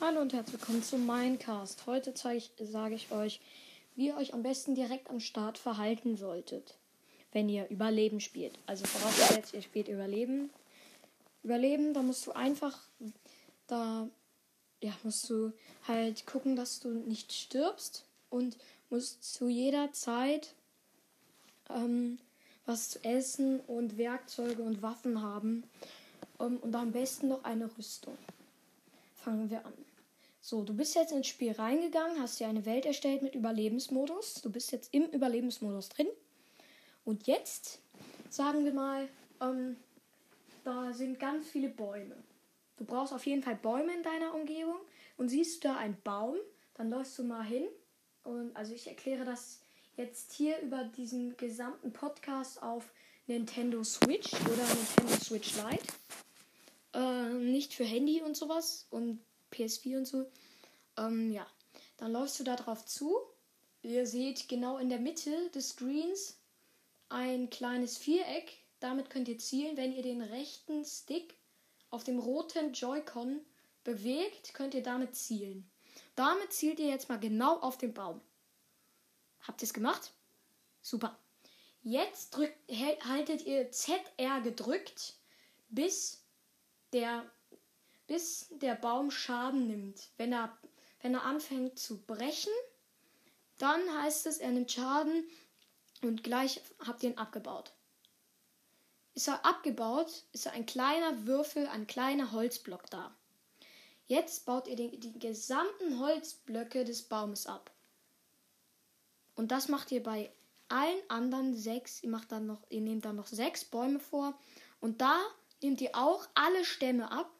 Hallo und herzlich willkommen zu Minecast. Heute ich, sage ich euch, wie ihr euch am besten direkt am Start verhalten solltet, wenn ihr Überleben spielt. Also vorausgesetzt, ihr spielt Überleben. Überleben, da musst du einfach, da ja, musst du halt gucken, dass du nicht stirbst und musst zu jeder Zeit ähm, was zu essen und Werkzeuge und Waffen haben. Um, und am besten noch eine Rüstung. Fangen wir an. So, du bist jetzt ins Spiel reingegangen, hast dir eine Welt erstellt mit Überlebensmodus. Du bist jetzt im Überlebensmodus drin. Und jetzt, sagen wir mal, ähm, da sind ganz viele Bäume. Du brauchst auf jeden Fall Bäume in deiner Umgebung. Und siehst du da einen Baum, dann läufst du mal hin. Und also ich erkläre das jetzt hier über diesen gesamten Podcast auf Nintendo Switch oder Nintendo Switch Lite. Äh, nicht für Handy und sowas und PS4 und so. Ähm, ja, dann läufst du da drauf zu. Ihr seht genau in der Mitte des Screens ein kleines Viereck. Damit könnt ihr zielen. Wenn ihr den rechten Stick auf dem roten Joy-Con bewegt, könnt ihr damit zielen. Damit zielt ihr jetzt mal genau auf den Baum. Habt ihr es gemacht? Super. Jetzt drückt, haltet ihr ZR gedrückt, bis der bis der Baum Schaden nimmt. Wenn er, wenn er anfängt zu brechen, dann heißt es, er nimmt Schaden und gleich habt ihr ihn abgebaut. Ist er abgebaut, ist er ein kleiner Würfel, ein kleiner Holzblock da. Jetzt baut ihr den, die gesamten Holzblöcke des Baumes ab. Und das macht ihr bei allen anderen sechs. Ihr macht dann noch, ihr nehmt dann noch sechs Bäume vor. Und da nehmt ihr auch alle Stämme ab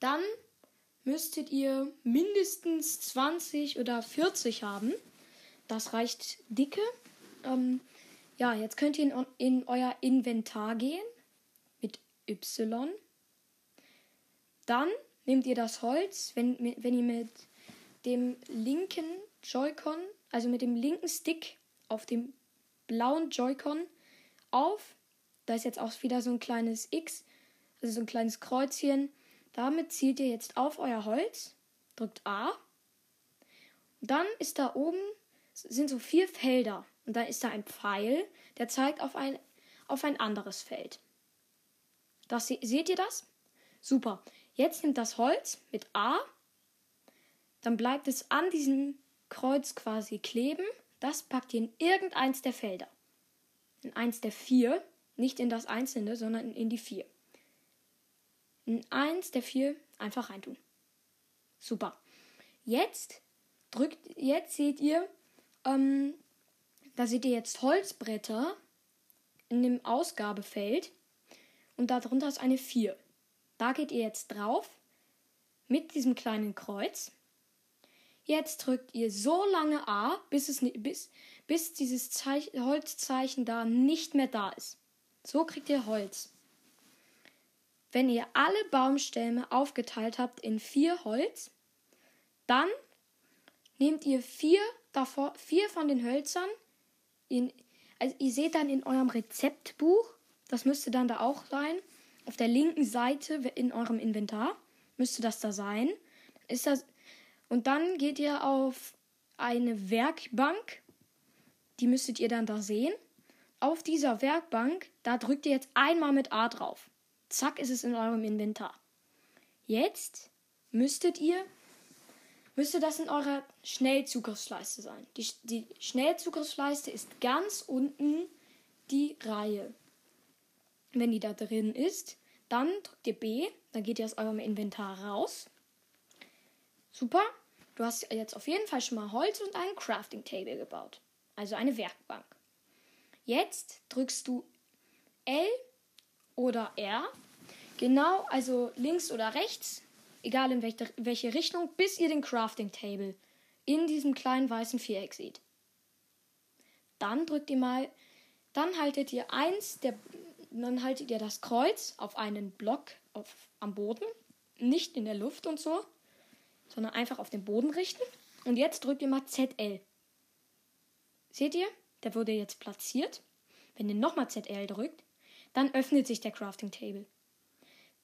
dann müsstet ihr mindestens 20 oder 40 haben. Das reicht dicke. Ähm, ja, jetzt könnt ihr in, in euer Inventar gehen mit Y. Dann nehmt ihr das Holz, wenn, wenn ihr mit dem linken Joy-Con, also mit dem linken Stick auf dem blauen Joy-Con auf. Da ist jetzt auch wieder so ein kleines X, also so ein kleines Kreuzchen. Damit zielt ihr jetzt auf euer Holz, drückt A. Dann ist da oben sind so vier Felder und dann ist da ein Pfeil, der zeigt auf ein auf ein anderes Feld. Das seht ihr das? Super. Jetzt nimmt das Holz mit A, dann bleibt es an diesem Kreuz quasi kleben. Das packt ihr in irgendeins der Felder. In eins der vier, nicht in das einzelne, sondern in die vier eins der vier einfach reintun. Super. Jetzt drückt, jetzt seht ihr, ähm, da seht ihr jetzt Holzbretter in dem Ausgabefeld und darunter ist eine 4. Da geht ihr jetzt drauf mit diesem kleinen Kreuz. Jetzt drückt ihr so lange A, bis, es, bis, bis dieses Zeichen, Holzzeichen da nicht mehr da ist. So kriegt ihr Holz. Wenn ihr alle Baumstämme aufgeteilt habt in vier Holz, dann nehmt ihr vier, davor, vier von den Hölzern. In, also ihr seht dann in eurem Rezeptbuch, das müsste dann da auch sein, auf der linken Seite in eurem Inventar müsste das da sein. Ist das, und dann geht ihr auf eine Werkbank, die müsstet ihr dann da sehen. Auf dieser Werkbank, da drückt ihr jetzt einmal mit A drauf. Zack, ist es in eurem Inventar. Jetzt müsstet ihr, müsste das in eurer Schnellzugriffsleiste sein. Die, die Schnellzugriffsleiste ist ganz unten die Reihe. Wenn die da drin ist, dann drückt ihr B, dann geht ihr aus eurem Inventar raus. Super. Du hast jetzt auf jeden Fall schon mal Holz und einen Crafting Table gebaut. Also eine Werkbank. Jetzt drückst du L oder R Genau, also links oder rechts, egal in welche, welche Richtung, bis ihr den Crafting Table in diesem kleinen weißen Viereck seht. Dann drückt ihr mal, dann haltet ihr eins der, dann haltet ihr das Kreuz auf einen Block auf, am Boden, nicht in der Luft und so, sondern einfach auf den Boden richten. Und jetzt drückt ihr mal ZL. Seht ihr? Der wurde jetzt platziert. Wenn ihr nochmal ZL drückt, dann öffnet sich der Crafting Table.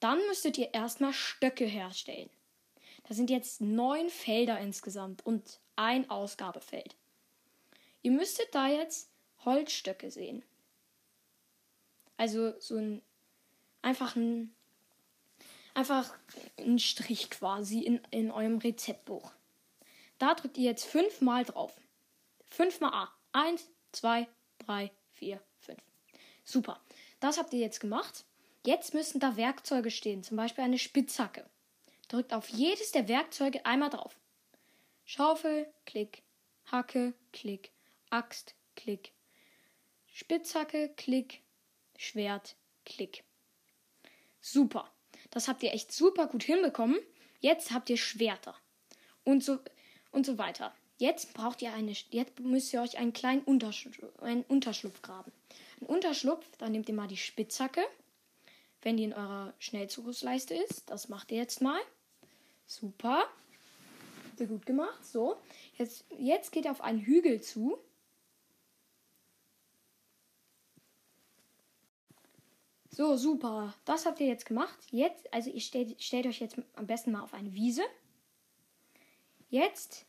Dann müsstet ihr erstmal Stöcke herstellen. Da sind jetzt neun Felder insgesamt und ein Ausgabefeld. Ihr müsstet da jetzt Holzstöcke sehen. Also so ein einfach ein einfach ein Strich quasi in, in eurem Rezeptbuch. Da drückt ihr jetzt fünfmal drauf. Fünfmal A. Eins, zwei, drei, vier, fünf. Super. Das habt ihr jetzt gemacht. Jetzt müssen da Werkzeuge stehen, zum Beispiel eine Spitzhacke. Drückt auf jedes der Werkzeuge einmal drauf. Schaufel, Klick. Hacke, Klick. Axt, Klick. Spitzhacke, Klick. Schwert, Klick. Super. Das habt ihr echt super gut hinbekommen. Jetzt habt ihr Schwerter. Und so, und so weiter. Jetzt braucht ihr eine, jetzt müsst ihr euch einen kleinen Unterschlupf, einen Unterschlupf graben. Ein Unterschlupf, dann nehmt ihr mal die Spitzhacke, wenn die in eurer Schnellzugriffsleiste ist. Das macht ihr jetzt mal. Super. Habt ihr gut gemacht. So. Jetzt, jetzt geht ihr auf einen Hügel zu. So, super. Das habt ihr jetzt gemacht. Jetzt, also ihr stellt, stellt euch jetzt am besten mal auf eine Wiese. Jetzt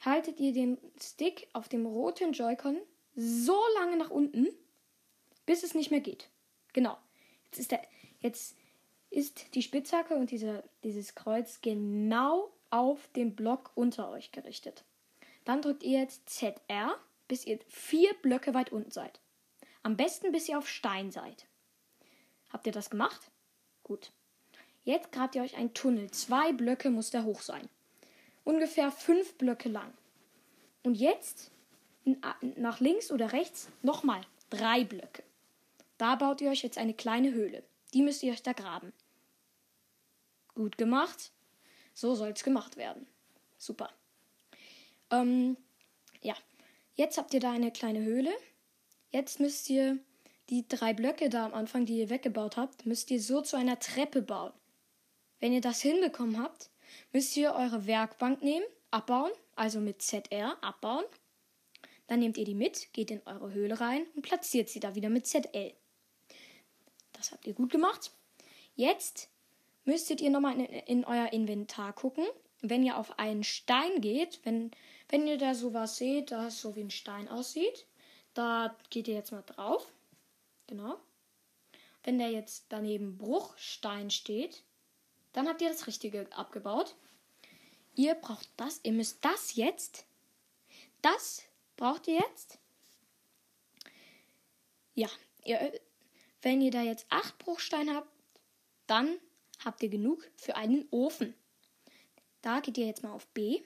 haltet ihr den Stick auf dem roten Joy-Con so lange nach unten, bis es nicht mehr geht. Genau. Jetzt ist, der, jetzt ist die Spitzhacke und diese, dieses Kreuz genau auf den Block unter euch gerichtet. Dann drückt ihr jetzt ZR, bis ihr vier Blöcke weit unten seid. Am besten, bis ihr auf Stein seid. Habt ihr das gemacht? Gut. Jetzt grabt ihr euch einen Tunnel. Zwei Blöcke muss der hoch sein. Ungefähr fünf Blöcke lang. Und jetzt nach links oder rechts nochmal drei Blöcke. Da baut ihr euch jetzt eine kleine Höhle. Die müsst ihr euch da graben. Gut gemacht. So soll es gemacht werden. Super. Ähm, ja. Jetzt habt ihr da eine kleine Höhle. Jetzt müsst ihr die drei Blöcke da am Anfang, die ihr weggebaut habt, müsst ihr so zu einer Treppe bauen. Wenn ihr das hinbekommen habt, müsst ihr eure Werkbank nehmen, abbauen, also mit ZR abbauen. Dann nehmt ihr die mit, geht in eure Höhle rein und platziert sie da wieder mit ZL. Das habt ihr gut gemacht. Jetzt müsstet ihr nochmal in, in euer Inventar gucken. Wenn ihr auf einen Stein geht, wenn, wenn ihr da sowas seht, das so wie ein Stein aussieht, da geht ihr jetzt mal drauf. Genau. Wenn der jetzt daneben Bruchstein steht, dann habt ihr das Richtige abgebaut. Ihr braucht das, ihr müsst das jetzt, das braucht ihr jetzt. Ja, ihr, wenn ihr da jetzt acht Bruchsteine habt, dann habt ihr genug für einen Ofen. Da geht ihr jetzt mal auf B.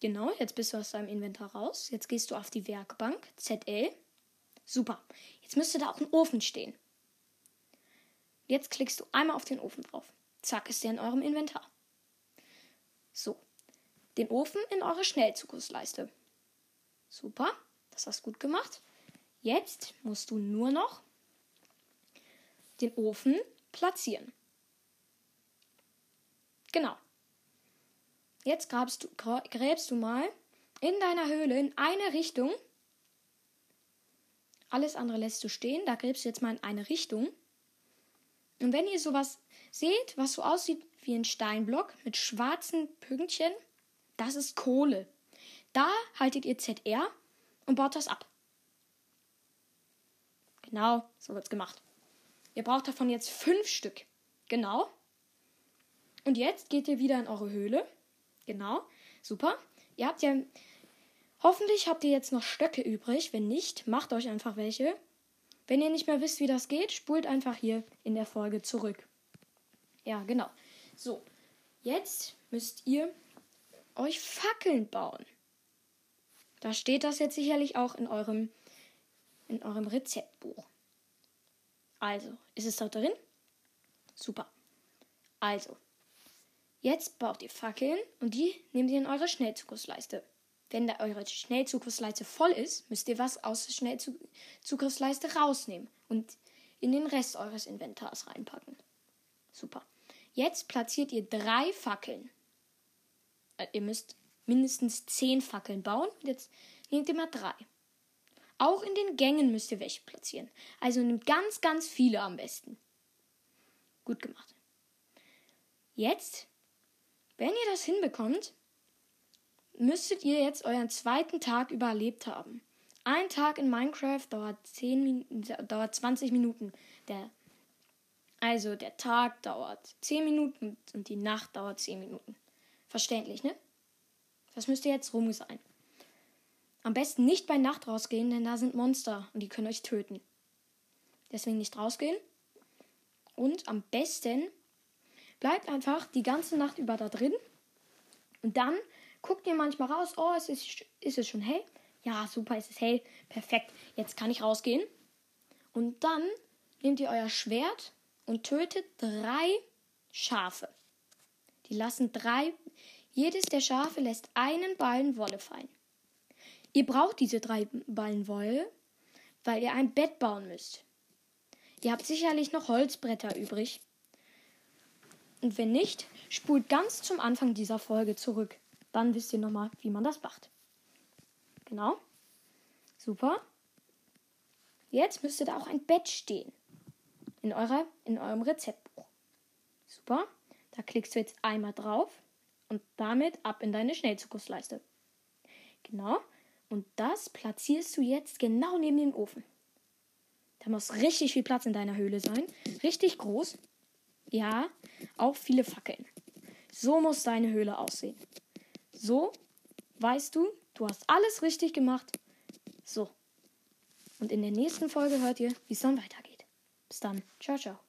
Genau, jetzt bist du aus deinem Inventar raus. Jetzt gehst du auf die Werkbank, ZL. Super. Jetzt müsste da auch ein Ofen stehen. Jetzt klickst du einmal auf den Ofen drauf. Zack, ist der in eurem Inventar. So. Den Ofen in eure Schnellzugriffsleiste. Super, das hast du gut gemacht. Jetzt musst du nur noch den Ofen platzieren. Genau. Jetzt grabst du, gräbst du mal in deiner Höhle in eine Richtung alles andere lässt du stehen. Da gräbst du jetzt mal in eine Richtung. Und wenn ihr sowas seht, was so aussieht wie ein Steinblock mit schwarzen Pünktchen, das ist Kohle. Da haltet ihr ZR und baut das ab. Genau, so wird's gemacht. Ihr braucht davon jetzt fünf Stück. Genau. Und jetzt geht ihr wieder in eure Höhle. Genau. Super. Ihr habt ja Hoffentlich habt ihr jetzt noch Stöcke übrig. Wenn nicht, macht euch einfach welche. Wenn ihr nicht mehr wisst, wie das geht, spult einfach hier in der Folge zurück. Ja, genau. So, jetzt müsst ihr euch Fackeln bauen. Da steht das jetzt sicherlich auch in eurem, in eurem Rezeptbuch. Also, ist es da drin? Super. Also, jetzt baut ihr Fackeln und die nehmt ihr in eure Schnellzugussleiste. Wenn da eure Schnellzugriffsleiste voll ist, müsst ihr was aus der Schnellzugriffsleiste rausnehmen und in den Rest eures Inventars reinpacken. Super. Jetzt platziert ihr drei Fackeln. Äh, ihr müsst mindestens zehn Fackeln bauen. Jetzt nehmt ihr mal drei. Auch in den Gängen müsst ihr welche platzieren. Also nehmt ganz, ganz viele am besten. Gut gemacht. Jetzt Wenn ihr das hinbekommt, müsstet ihr jetzt euren zweiten Tag überlebt haben. Ein Tag in Minecraft dauert, 10 dauert 20 Minuten. Der, also der Tag dauert 10 Minuten und die Nacht dauert 10 Minuten. Verständlich, ne? Das müsste jetzt rum sein. Am besten nicht bei Nacht rausgehen, denn da sind Monster und die können euch töten. Deswegen nicht rausgehen. Und am besten bleibt einfach die ganze Nacht über da drin. Und dann guckt ihr manchmal raus, oh, es ist, ist es schon hell? Ja, super, es ist hell. Perfekt. Jetzt kann ich rausgehen. Und dann nehmt ihr euer Schwert und tötet drei Schafe. Die lassen drei. Jedes der Schafe lässt einen Ballen Wolle fallen. Ihr braucht diese drei Ballen weil ihr ein Bett bauen müsst. Ihr habt sicherlich noch Holzbretter übrig. Und wenn nicht, spult ganz zum Anfang dieser Folge zurück. Dann wisst ihr nochmal, wie man das macht. Genau. Super. Jetzt müsste da auch ein Bett stehen. In, eurer, in eurem Rezeptbuch. Super. Da klickst du jetzt einmal drauf und damit ab in deine Schnellzukunftsleiste. Genau. Und das platzierst du jetzt genau neben dem Ofen. Da muss richtig viel Platz in deiner Höhle sein. Richtig groß. Ja, auch viele Fackeln. So muss deine Höhle aussehen. So weißt du, du hast alles richtig gemacht. So. Und in der nächsten Folge hört ihr, wie es dann weitergeht. Bis dann. Ciao, ciao.